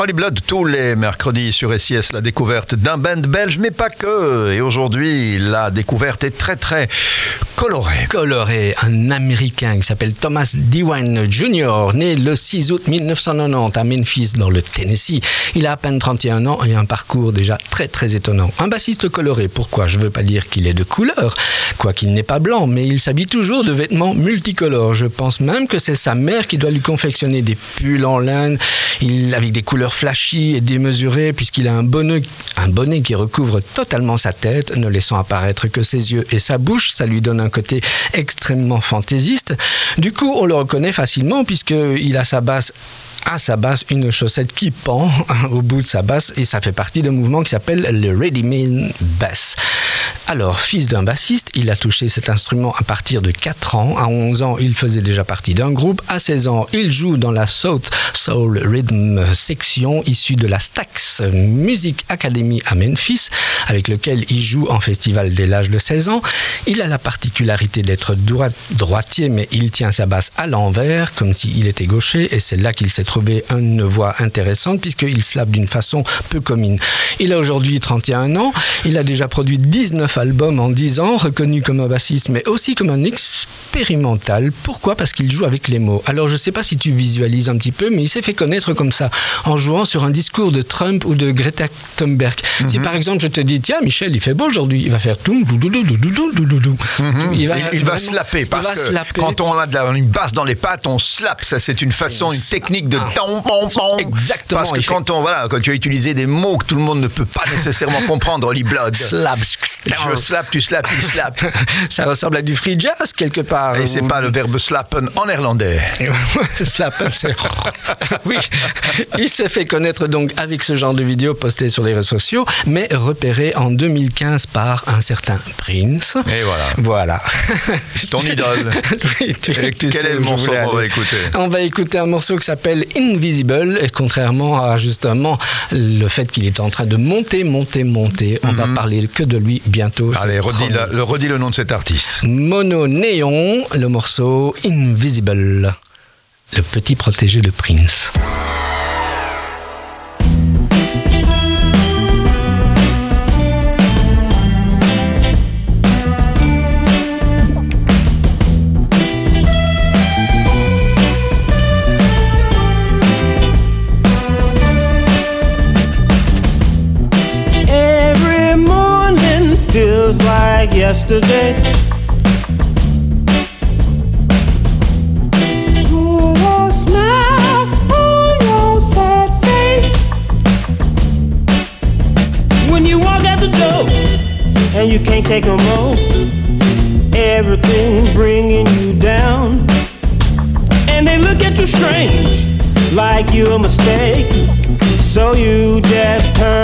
Holy Blood tous les mercredis sur SIS, la découverte d'un band belge, mais pas que. Et aujourd'hui, la découverte est très très colorée. Coloré, un Américain qui s'appelle Thomas Dewine Jr., né le 6 août 1990 à Memphis, dans le Tennessee. Il a à peine 31 ans et un parcours déjà très très étonnant. Un bassiste coloré, pourquoi? Je veux pas dire qu'il est de couleur, quoiqu'il n'est pas blanc, mais il s'habille toujours de vêtements multicolores. Je pense même que c'est sa mère qui doit lui confectionner des pulls en laine, avec des couleurs flashy et démesuré puisqu'il a un bonnet, un bonnet qui recouvre totalement sa tête, ne laissant apparaître que ses yeux et sa bouche. Ça lui donne un côté extrêmement fantaisiste. Du coup, on le reconnaît facilement puisqu'il a sa basse à sa basse une chaussette qui pend au bout de sa basse et ça fait partie d'un mouvement qui s'appelle le Ready-Made Bass. Alors, fils d'un bassiste, il a touché cet instrument à partir de 4 ans. À 11 ans, il faisait déjà partie d'un groupe. À 16 ans, il joue dans la South Soul Rhythm section issue de la Stax Music Academy à Memphis, avec lequel il joue en festival dès l'âge de 16 ans. Il a la particularité d'être droitier, mais il tient sa basse à l'envers, comme s'il était gaucher, et c'est là qu'il s'est trouvé une voix intéressante, puisqu'il slappe d'une façon peu commune. Il a aujourd'hui 31 ans, il a déjà produit 19 albums en 10 ans, reconnu comme un bassiste, mais aussi comme un expérimental. Pourquoi? Parce qu'il joue avec les mots. Alors je ne sais pas si tu visualises un petit peu, mais il s'est fait connaître comme ça, en jouant sur un discours de Trump ou de Greta Thunberg. Si par exemple je te dis, tiens Michel, il fait beau aujourd'hui, il va faire tout, il va, il, va slapper, parce que quand on a de la, une basse dans les pattes, on slap, ça c'est une façon, une technique de ton, Exactement. Parce que quand, on, voilà, quand tu as utilisé des mots que tout le monde ne peut pas nécessairement comprendre, Holy Blood. Slap, je slap, tu slap, il slap. Ça ressemble à du free jazz quelque part. Et c'est pas le verbe slappen en néerlandais. slappen, c'est. oui. Il s'est fait connaître donc avec ce genre de vidéos postées sur les réseaux sociaux, mais repéré en 2015 par un certain Prince. Et voilà. Voilà. Ton idole. oui, tu, Et tu quel sais est le morceau qu'on va écouter? On va écouter un morceau qui s'appelle Invisible, et contrairement à justement le fait qu'il est en train de monter, monter, monter, on va parler que de lui bientôt. Allez, redis, la- le, redis le nom de cet artiste. Mono Néon, le morceau Invisible, le petit protégé de Prince. Out the door and you can't take no more, everything bringing you down. And they look at you strange, like you're a mistake. So you just turn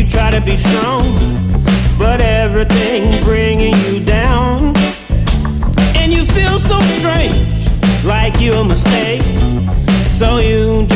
you try to be strong, but everything bringing you down, and you feel so strange, like you're a mistake. So you